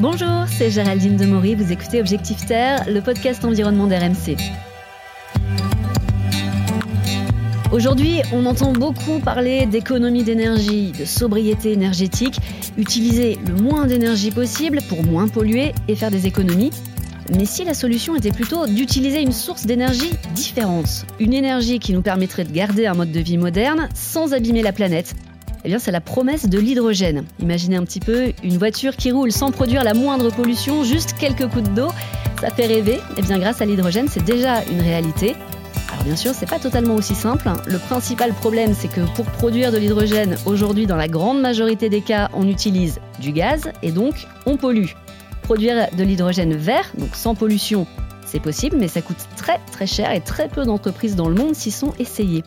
Bonjour, c'est Géraldine Demory, vous écoutez Objectif Terre, le podcast environnement d'RMC. Aujourd'hui, on entend beaucoup parler d'économie d'énergie, de sobriété énergétique, utiliser le moins d'énergie possible pour moins polluer et faire des économies. Mais si la solution était plutôt d'utiliser une source d'énergie différente, une énergie qui nous permettrait de garder un mode de vie moderne sans abîmer la planète, eh bien, c'est la promesse de l'hydrogène. Imaginez un petit peu une voiture qui roule sans produire la moindre pollution, juste quelques coups d'eau. Ça fait rêver. Eh bien, grâce à l'hydrogène, c'est déjà une réalité. Alors bien sûr, c'est pas totalement aussi simple. Le principal problème, c'est que pour produire de l'hydrogène, aujourd'hui, dans la grande majorité des cas, on utilise du gaz et donc on pollue. Produire de l'hydrogène vert, donc sans pollution, c'est possible, mais ça coûte très très cher et très peu d'entreprises dans le monde s'y sont essayées.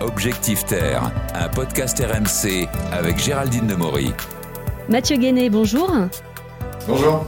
Objectif Terre, un podcast RMC avec Géraldine Demory. Mathieu Guéné, bonjour. Bonjour.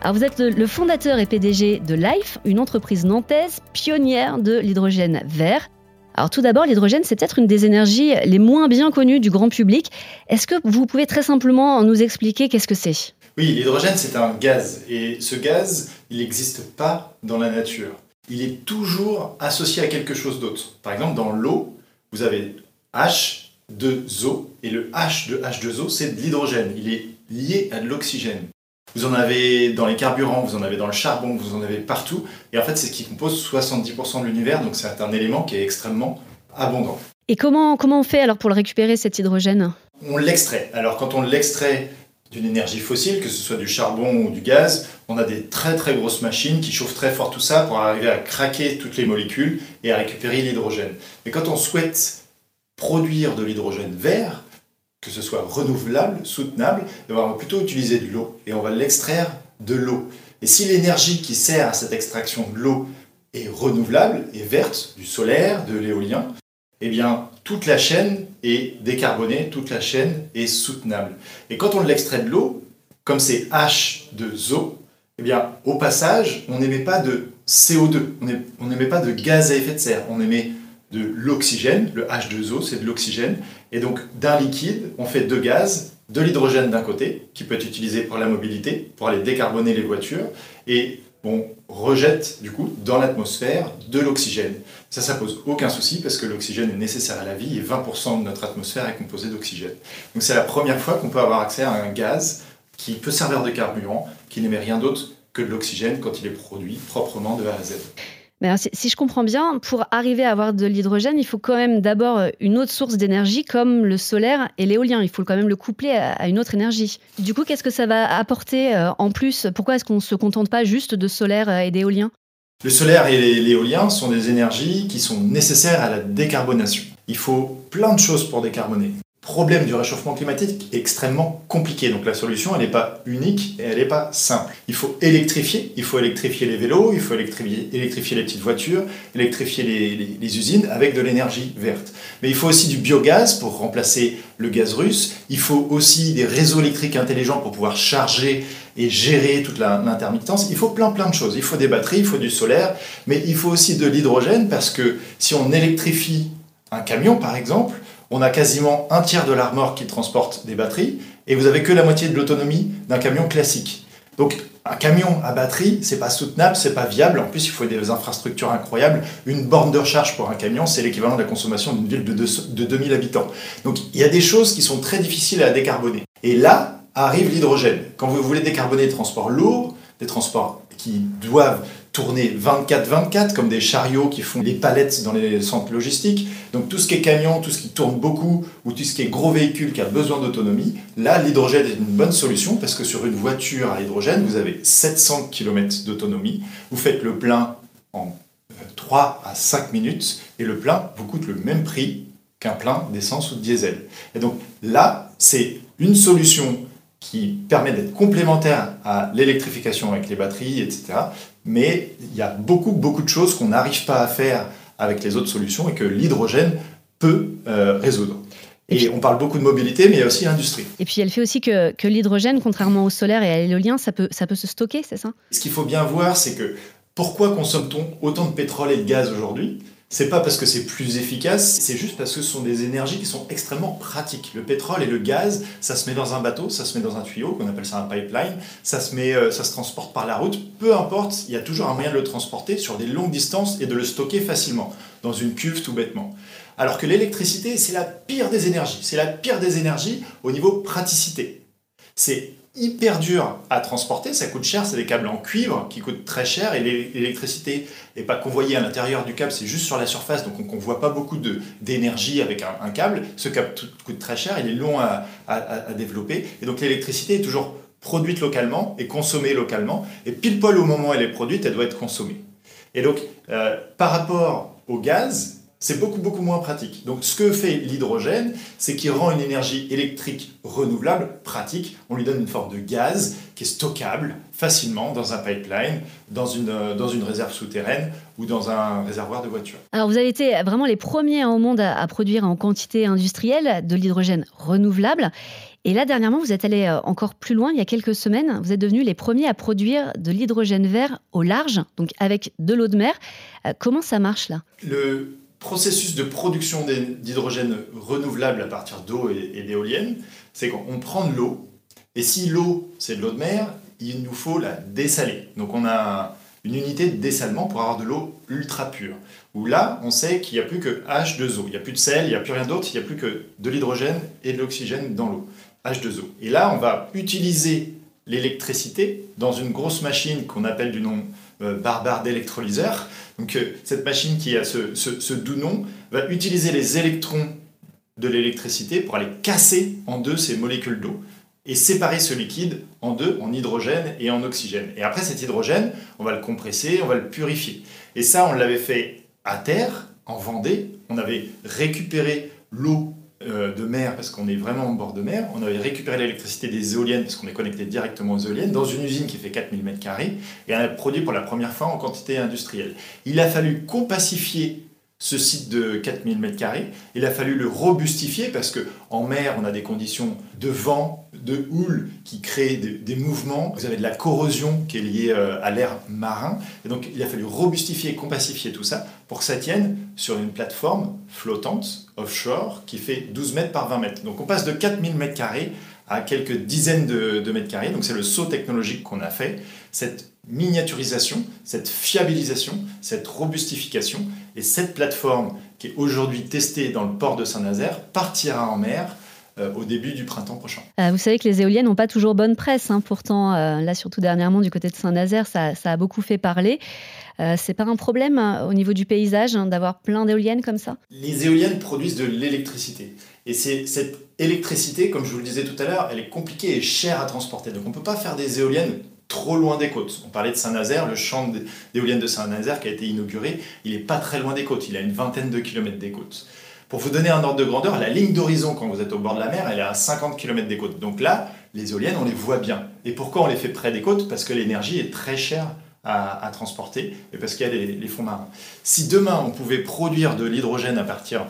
Alors vous êtes le fondateur et PDG de Life, une entreprise nantaise pionnière de l'hydrogène vert. Alors tout d'abord, l'hydrogène, c'est peut-être une des énergies les moins bien connues du grand public. Est-ce que vous pouvez très simplement nous expliquer qu'est-ce que c'est? Oui, l'hydrogène, c'est un gaz. Et ce gaz, il n'existe pas dans la nature. Il est toujours associé à quelque chose d'autre. Par exemple, dans l'eau, vous avez H2O, et le H de H2O, c'est de l'hydrogène. Il est lié à de l'oxygène. Vous en avez dans les carburants, vous en avez dans le charbon, vous en avez partout. Et en fait, c'est ce qui compose 70% de l'univers, donc c'est un élément qui est extrêmement abondant. Et comment, comment on fait alors pour le récupérer, cet hydrogène? On l'extrait. Alors quand on l'extrait d'une énergie fossile, que ce soit du charbon ou du gaz, on a des très très grosses machines qui chauffent très fort tout ça pour arriver à craquer toutes les molécules et à récupérer l'hydrogène. Mais quand on souhaite produire de l'hydrogène vert, que ce soit renouvelable, soutenable, on va plutôt utiliser de l'eau et on va l'extraire de l'eau. Et si l'énergie qui sert à cette extraction de l'eau est renouvelable et verte, du solaire, de l'éolien, eh bien toute la chaîne est décarbonée, toute la chaîne est soutenable. Et quand on l'extrait de l'eau, comme c'est H2O, eh bien au passage, on n'émet pas de CO2, on n'émet pas de gaz à effet de serre, on émet de l'oxygène, le H2O, c'est de l'oxygène. Et donc, d'un liquide, on fait deux gaz, de l'hydrogène d'un côté, qui peut être utilisé pour la mobilité, pour aller décarboner les voitures, et on rejette du coup dans l'atmosphère de l'oxygène. Ça, ça pose aucun souci parce que l'oxygène est nécessaire à la vie et 20% de notre atmosphère est composée d'oxygène. Donc c'est la première fois qu'on peut avoir accès à un gaz qui peut servir de carburant, qui n'émet rien d'autre que de l'oxygène quand il est produit proprement de A à Z si, je comprends bien, pour arriver à avoir de l'hydrogène, il faut quand même d'abord euh, une autre source d'énergie comme le solaire et l'éolien. Il faut quand même le coupler à, une autre énergie. Du coup, qu'est-ce que ça va apporter euh, en plus? Pourquoi est-ce qu'on ne se contente pas juste de solaire euh, et d'éolien? Le solaire et l'éolien sont des énergies qui sont nécessaires à la décarbonation. Il faut plein de choses pour décarboner problème du réchauffement climatique est extrêmement compliqué. Donc la solution, elle n'est pas unique et elle n'est pas simple. Il faut électrifier, il faut électrifier les vélos, il faut électrifier, les petites voitures, électrifier les, les usines avec de l'énergie verte. Mais il faut aussi du biogaz pour remplacer le gaz russe. Il faut aussi des réseaux électriques intelligents pour pouvoir charger et gérer toute l'intermittence. Il faut plein plein de choses. Il faut des batteries, il faut du solaire, mais il faut aussi de l'hydrogène parce que si on électrifie un camion par exemple, on a quasiment un tiers de l'armor qui transporte des batteries, et vous avez que la moitié de l'autonomie d'un camion classique. Donc un camion à batterie, c'est pas soutenable, c'est pas viable. En plus, il faut des infrastructures incroyables. Une borne de recharge pour un camion, c'est l'équivalent de la consommation d'une ville de, de 2000 habitants. Donc il y a des choses qui sont très difficiles à décarboner. Et là arrive l'hydrogène. Quand vous voulez décarboner des transports lourds, des transports qui doivent tourner 24-24 comme des chariots qui font les palettes dans les centres logistiques. Donc tout ce qui est camion, tout ce qui tourne beaucoup ou tout ce qui est gros véhicule qui a besoin d'autonomie, là l'hydrogène est une bonne solution parce que sur une voiture à hydrogène, vous avez 700 km d'autonomie. Vous faites le plein en 3 à 5 minutes et le plein vous coûte le même prix qu'un plein d'essence ou de diesel. Et donc là, c'est une solution qui permet d'être complémentaire à l'électrification avec les batteries, etc. Mais il y a beaucoup, beaucoup de choses qu'on n'arrive pas à faire avec les autres solutions et que l'hydrogène peut euh, résoudre. Et, on parle beaucoup de mobilité, mais il y a aussi l'industrie. Et puis elle fait aussi que, que l'hydrogène, contrairement au solaire et à l'éolien, ça peut, ça peut se stocker, c'est ça? Ce qu'il faut bien voir, c'est que pourquoi consomme-t-on autant de pétrole et de gaz aujourd'hui? C'est pas parce que c'est plus efficace, c'est juste parce que ce sont des énergies qui sont extrêmement pratiques. Le pétrole et le gaz, ça se met dans un bateau, ça se met dans un tuyau, qu'on appelle ça un pipeline, ça se, met, euh, ça se transporte par la route, peu importe, il y a toujours un moyen de le transporter sur des longues distances et de le stocker facilement, dans une cuve tout bêtement. Alors que l'électricité, c'est la pire des énergies, c'est la pire des énergies au niveau praticité. C'est hyper dur à transporter, ça coûte cher, c'est des câbles en cuivre qui coûtent très cher et l'électricité n'est pas convoyée à l'intérieur du câble, c'est juste sur la surface, donc on ne voit pas beaucoup d'énergie avec un, câble. Ce câble coûte très cher, il est long à, développer et donc l'électricité est toujours produite localement et consommée localement et pile poil au moment où elle est produite, elle doit être consommée. Et donc euh, par rapport au gaz, c'est beaucoup beaucoup moins pratique. Donc ce que fait l'hydrogène, c'est qu'il rend une énergie électrique renouvelable pratique. On lui donne une forme de gaz qui est stockable facilement dans un pipeline, dans une, euh, dans une réserve souterraine ou dans un réservoir de voiture. Alors vous avez été vraiment les premiers au monde à, produire en quantité industrielle de l'hydrogène renouvelable. Et là, dernièrement, vous êtes allé euh, encore plus loin. Il y a quelques semaines, vous êtes devenus les premiers à produire de l'hydrogène vert au large, donc avec de l'eau de mer. Euh, comment ça marche là? Le processus de production d'hydrogène renouvelable à partir d'eau et, d'éoliennes, c'est qu'on prend de l'eau, et si l'eau, c'est de l'eau de mer, il nous faut la dessaler. Donc on a une unité de dessalement pour avoir de l'eau ultra pure. Où là, on sait qu'il n'y a plus que H2O. Il n'y a plus de sel, il n'y a plus rien d'autre, il n'y a plus que de l'hydrogène et de l'oxygène dans l'eau. H2O. Et là, on va utiliser l'électricité dans une grosse machine qu'on appelle du nom barbare d'électrolyseur. Donc euh, cette machine qui a ce, doux nom va utiliser les électrons de l'électricité pour aller casser en deux ces molécules d'eau et séparer ce liquide en deux, en hydrogène et en oxygène. Et après cet hydrogène, on va le compresser, on va le purifier. Et ça, on l'avait fait à terre, en Vendée. On avait récupéré l'eau euh, de mer, parce qu'on est vraiment en bord de mer, on avait récupéré l'électricité des éoliennes, parce qu'on est connecté directement aux éoliennes, dans une usine qui fait 4000 m2, et on a produit pour la première fois en quantité industrielle. Il a fallu compacifier ce site de 4000 m2, il a fallu le robustifier parce que en mer, on a des conditions de vent, de houle qui créent des, mouvements. Vous avez de la corrosion qui est liée euh, à l'air marin. Et donc, il a fallu robustifier et compacifier tout ça pour que ça tienne sur une plateforme flottante, offshore, qui fait 12 mètres par 20 mètres. Donc, on passe de 4000 m2 à quelques dizaines de, de mètres carrés. Donc, c'est le saut technologique qu'on a fait. Cette miniaturisation, cette fiabilisation, cette robustification. Et cette plateforme qui est aujourd'hui testée dans le port de Saint-Nazaire partira en mer au début du printemps prochain. Euh, vous savez que les éoliennes n'ont pas toujours bonne presse. Hein. Pourtant, euh, là, surtout dernièrement, du côté de Saint-Nazaire, ça, a beaucoup fait parler. c'est pas un problème au niveau du paysage hein, d'avoir plein d'éoliennes comme ça? Les éoliennes produisent de l'électricité. Et c'est cette électricité, comme je vous le disais tout à l'heure, elle est compliquée et chère à transporter. Donc on ne peut pas faire des éoliennes trop loin des côtes. On parlait de Saint-Nazaire, le champ d'éoliennes de Saint-Nazaire qui a été inauguré, il n'est pas très loin des côtes, il a une vingtaine de kilomètres des côtes. Pour vous donner un ordre de grandeur, la ligne d'horizon quand vous êtes au bord de la mer, elle est à 50 km des côtes. Donc là, les éoliennes, on les voit bien. Et pourquoi on les fait près des côtes? Parce que l'énergie est très chère à, transporter et parce qu'il y a les, les fonds marins. Si demain on pouvait produire de l'hydrogène à partir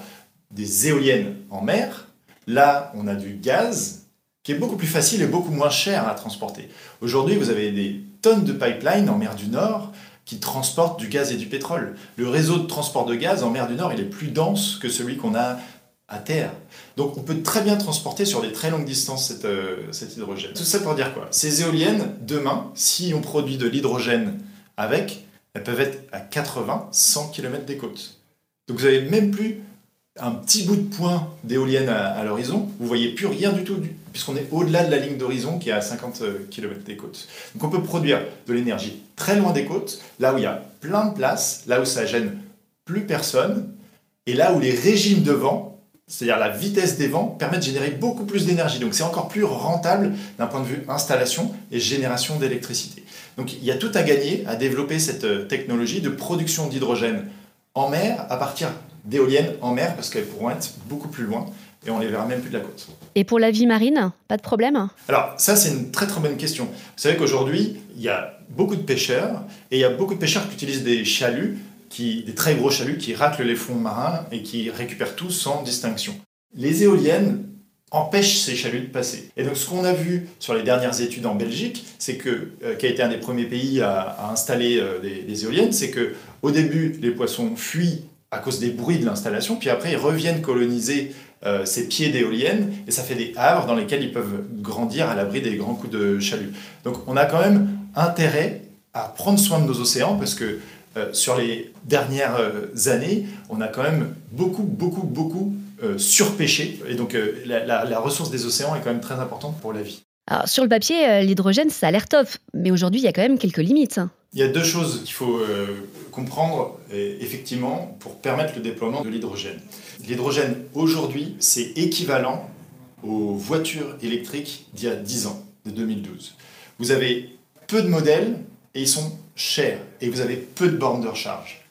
des éoliennes en mer, là on a du gaz qui est beaucoup plus facile et beaucoup moins cher à transporter. Aujourd'hui, vous avez des tonnes de pipelines en mer du Nord qui transportent du gaz et du pétrole. Le réseau de transport de gaz en mer du Nord, il est plus dense que celui qu'on a à terre. Donc on peut très bien transporter sur des très longues distances euh, cet hydrogène. Tout ça pour dire quoi? Ces éoliennes, demain, si on produit de l'hydrogène avec, elles peuvent être à 80, 100 km des côtes. Donc vous n'avez même plus un petit bout de point d'éolienne à, l'horizon, vous voyez plus rien du tout, puisqu'on est au-delà de la ligne d'horizon qui est à 50 euh, km des côtes. Donc on peut produire de l'énergie très loin des côtes, là où il y a plein de place, là où ça gêne plus personne, et là où les régimes de vent, c'est-à-dire la vitesse des vents, permettent de générer beaucoup plus d'énergie. Donc c'est encore plus rentable d'un point de vue installation et génération d'électricité. Donc il y a tout à gagner à développer cette euh, technologie de production d'hydrogène en mer à partir d'éoliennes en mer parce qu'elles pourront être beaucoup plus loin et on les verra même plus de la côte. Et pour la vie marine, pas de problème Alors ça c'est une très très bonne question. Vous savez qu'aujourd'hui il y a beaucoup de pêcheurs et il y a beaucoup de pêcheurs qui utilisent des chaluts, qui, des très gros chaluts qui raclent les fonds marins et qui récupèrent tout sans distinction. Les éoliennes empêchent ces chaluts de passer. Et donc ce qu'on a vu sur les dernières études en Belgique, c'est que euh, qui a été un des premiers pays à, installer euh, des, des, éoliennes, c'est que au début les poissons fuient à cause des bruits de l'installation, puis après ils reviennent coloniser euh, ces pieds d'éoliennes, et ça fait des havres dans lesquels ils peuvent grandir à l'abri des grands coups de chalut. Donc on a quand même intérêt à prendre soin de nos océans, parce que euh, sur les dernières euh, années, on a quand même beaucoup, beaucoup, beaucoup surpêché, et donc la, la ressource des océans est quand même très importante pour la vie. Alors, sur le papier, l'hydrogène, ça a l'air top, mais aujourd'hui, il y a quand même quelques limites. Il y a deux choses qu'il faut euh, comprendre effectivement pour permettre le déploiement de l'hydrogène. L'hydrogène aujourd'hui, c'est équivalent aux voitures électriques d'il y a 10 ans, de 2012. Vous avez peu de modèles et ils sont chers et vous avez peu de bornes de recharge.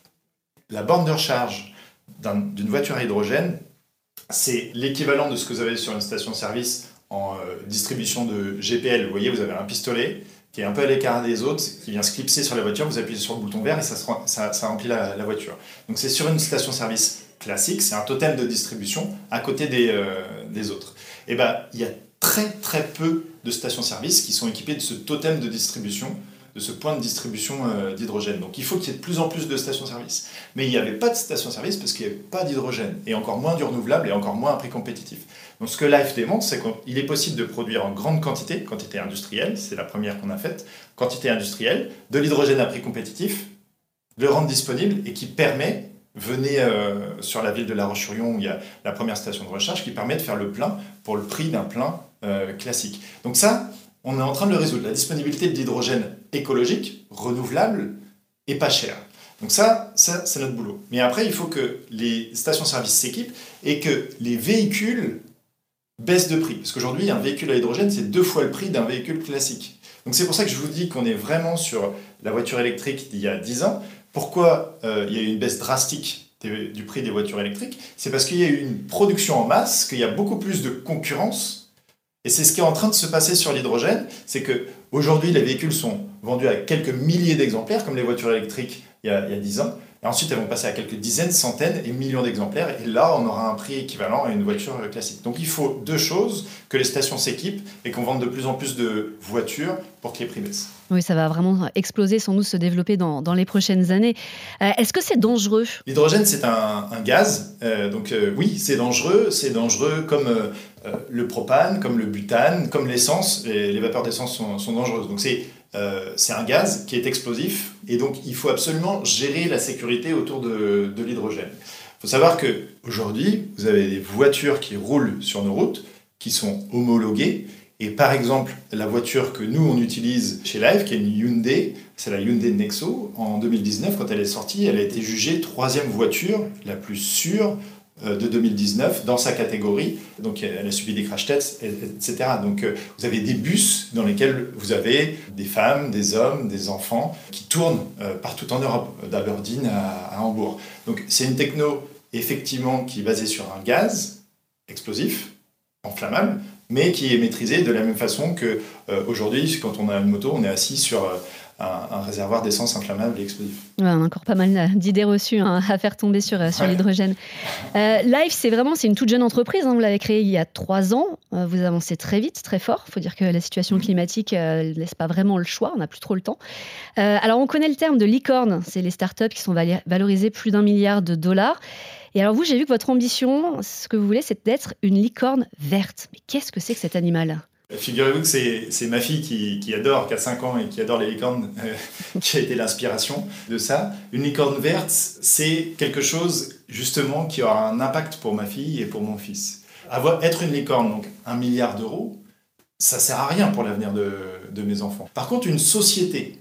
La borne de recharge d'une voiture à hydrogène, c'est l'équivalent de ce que vous avez sur une station-service en euh, distribution de GPL. Vous voyez, vous avez un pistolet, qui est un peu à l'écart des autres, qui vient se clipser sur la voiture, vous appuyez sur le bouton vert et ça, remplit la, voiture. Donc c'est sur une station-service classique, c'est un totem de distribution à côté des, euh, des autres. Et eh ben il y a très très peu de stations-service qui sont équipées de ce totem de distribution, de ce point de distribution euh, d'hydrogène. Donc il faut qu'il y ait de plus en plus de stations-service. Mais il n'y avait pas de stations-service parce qu'il n'y avait pas d'hydrogène, et encore moins du renouvelable et encore moins à prix compétitif. Donc ce que Life démontre, c'est qu'il est possible de produire en grande quantité, quantité industrielle, c'est la première qu'on a faite, quantité industrielle, de l'hydrogène à prix compétitif, le rendre disponible et qui permet, venez euh, sur la ville de La Roche-sur-Yon où il y a la première station de recharge, qui permet de faire le plein pour le prix d'un plein euh, classique. Donc ça, on est en train de le résoudre. La disponibilité de l'hydrogène écologique, renouvelable et pas cher. Donc ça, ça c'est notre boulot. Mais après, il faut que les stations-service s'équipent et que les véhicules baisse de prix. Parce qu'aujourd'hui, un véhicule à hydrogène, c'est deux fois le prix d'un véhicule classique. Donc c'est pour ça que je vous dis qu'on est vraiment sur la voiture électrique d'il y a 10 ans. Pourquoi euh, il y a eu une baisse drastique du prix des voitures électriques? C'est parce qu'il y a eu une production en masse, qu'il y a beaucoup plus de concurrence. Et c'est ce qui est en train de se passer sur l'hydrogène, c'est que aujourd'hui les véhicules sont vendus à quelques milliers d'exemplaires, comme les voitures électriques il y, a, il y a 10 ans. Et ensuite, elles vont passer à quelques dizaines, centaines et millions d'exemplaires. Et là, on aura un prix équivalent à une voiture classique. Donc il faut deux choses, que les stations s'équipent et qu'on vende de plus en plus de voitures pour que les prix baissent. Oui, ça va vraiment exploser, sans nous se développer dans, dans les prochaines années. Euh, est-ce que c'est dangereux? L'hydrogène, c'est un, gaz. Euh, donc euh, oui, c'est dangereux. C'est dangereux comme le propane, comme le butane, comme l'essence. Les, les, vapeurs d'essence sont, sont dangereuses. Donc c'est euh, c'est un gaz qui est explosif et donc il faut absolument gérer la sécurité autour de, l'hydrogène. Il faut savoir qu'aujourd'hui, vous avez des voitures qui roulent sur nos routes, qui sont homologuées. Et par exemple, la voiture que nous, on utilise chez Live, qui est une Hyundai, c'est la Hyundai Nexo. En 2019, quand elle est sortie, elle a été jugée troisième voiture la plus sûre de 2019 dans sa catégorie. Donc elle a subi des crash tests, etc. Donc euh, vous avez des bus dans lesquels vous avez des femmes, des hommes, des enfants qui tournent euh, partout en Europe, d'Aberdeen à, Hambourg. Donc c'est une techno effectivement qui est basée sur un gaz explosif, enflammable, mais qui est maîtrisé de la même façon que aujourd'hui, quand on a une moto, on est assis sur un, réservoir d'essence inflammable et explosif. on a encore pas mal d'idées reçues hein, à faire tomber sur, sur l'hydrogène. Euh, Life, c'est vraiment c'est une toute jeune entreprise. Hein, vous l'avez créée il y a trois ans. Euh, vous avancez très vite, très fort. Il faut dire que la situation climatique ne euh, laisse pas vraiment le choix. On n'a plus trop le temps. alors, on connaît le terme de licorne. C'est les startups qui sont valorisées plus d'un milliard de dollars. Et alors vous, j'ai vu que votre ambition, ce que vous voulez, c'est d'être une licorne verte. Mais qu'est-ce que c'est que cet animal? Figurez-vous que c'est ma fille qui, adore, qui a 5 ans et qui adore les licornes, euh, qui a été l'inspiration de ça. Une licorne verte, c'est quelque chose justement qui aura un impact pour ma fille et pour mon fils. Être une licorne, donc un milliard d'euros, ça sert à rien pour l'avenir de mes enfants. Par contre, une société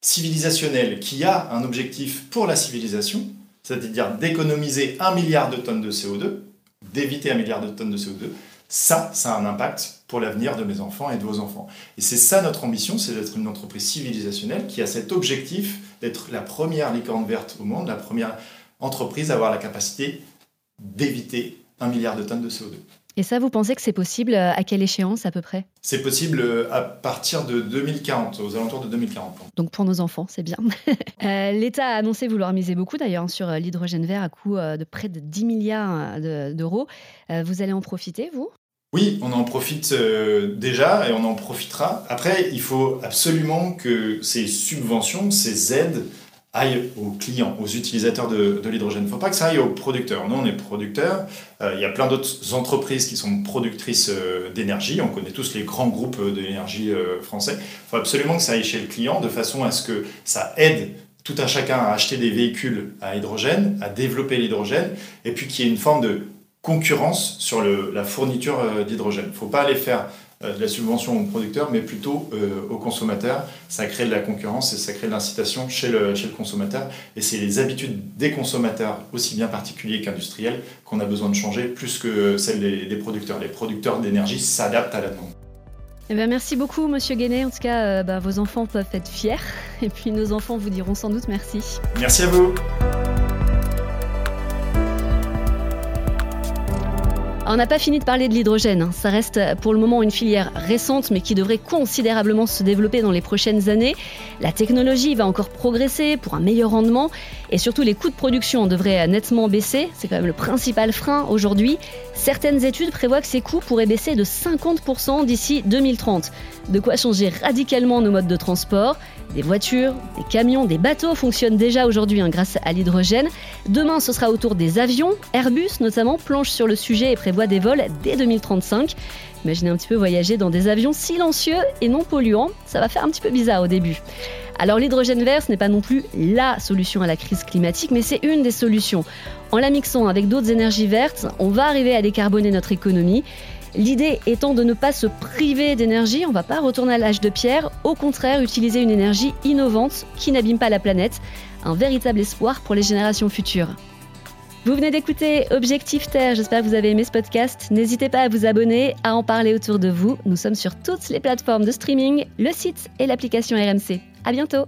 civilisationnelle qui a un objectif pour la civilisation, c'est-à-dire d'économiser un milliard de tonnes de CO2, d'éviter un milliard de tonnes de CO2, ça, ça a un impact pour l'avenir de mes enfants et de vos enfants. Et c'est ça notre ambition, c'est d'être une entreprise civilisationnelle qui a cet objectif d'être la première licorne verte au monde, la première entreprise à avoir la capacité d'éviter un milliard de tonnes de CO2. Et ça, vous pensez que c'est possible euh, à quelle échéance à peu près? C'est possible euh, à partir de 2040, aux alentours de 2040. Donc pour nos enfants, c'est bien. Euh, L'État a annoncé vouloir miser beaucoup d'ailleurs sur l'hydrogène vert à coût de près de 10 milliards d'euros. vous allez en profiter, vous? Oui, on en profite déjà et on en profitera. Après, il faut absolument que ces subventions, ces aides aille aux clients, aux utilisateurs de, l'hydrogène. Il ne faut pas que ça aille aux producteurs. Nous, on est producteurs. Euh, il y a plein d'autres entreprises qui sont productrices euh, d'énergie. On connaît tous les grands groupes d'énergie français. Il faut absolument que ça aille chez le client de façon à ce que ça aide tout un chacun à acheter des véhicules à hydrogène, à développer l'hydrogène, et puis qu'il y ait une forme de concurrence sur la fourniture d'hydrogène. Il ne faut pas aller faire euh, de la subvention aux producteurs, mais plutôt euh, aux consommateurs. Ça crée de la concurrence et ça crée de l'incitation chez le, chez le consommateur. Et c'est les habitudes des consommateurs, aussi bien particuliers qu'industriels, qu'on a besoin de changer plus que celles des, producteurs. Les producteurs d'énergie s'adaptent à la demande. Eh bien, merci beaucoup, Monsieur Guénet. En tout cas, euh, bah, vos enfants peuvent être fiers. Et puis, nos enfants vous diront sans doute merci. Merci à vous. On n'a pas fini de parler de l'hydrogène. Hein. Ça reste pour le moment une filière récente, mais qui devrait considérablement se développer dans les prochaines années. La technologie va encore progresser pour un meilleur rendement, et surtout les coûts de production devraient nettement baisser. C'est quand même le principal frein aujourd'hui. Certaines études prévoient que ces coûts pourraient baisser de 50% d'ici 2030. De quoi changer radicalement nos modes de transport. Des voitures, des camions, des bateaux fonctionnent déjà aujourd'hui hein, grâce à l'hydrogène. Demain, ce sera au tour des avions. Airbus, notamment, planche sur le sujet et prévoit des vols dès 2035. Imaginez un petit peu voyager dans des avions silencieux et non polluants. Ça va faire un petit peu bizarre au début. Alors l'hydrogène vert, ce n'est pas non plus la solution à la crise climatique, mais c'est une des solutions. En la mixant avec d'autres énergies vertes, on va arriver à décarboner notre économie. L'idée étant de ne pas se priver d'énergie, on ne va pas retourner à l'âge de pierre, au contraire utiliser une énergie innovante qui n'abîme pas la planète, un véritable espoir pour les générations futures. Vous venez d'écouter Objectif Terre, j'espère que vous avez aimé ce podcast. N'hésitez pas à vous abonner, à en parler autour de vous. Nous sommes sur toutes les plateformes de streaming, le site et l'application RMC. À bientôt!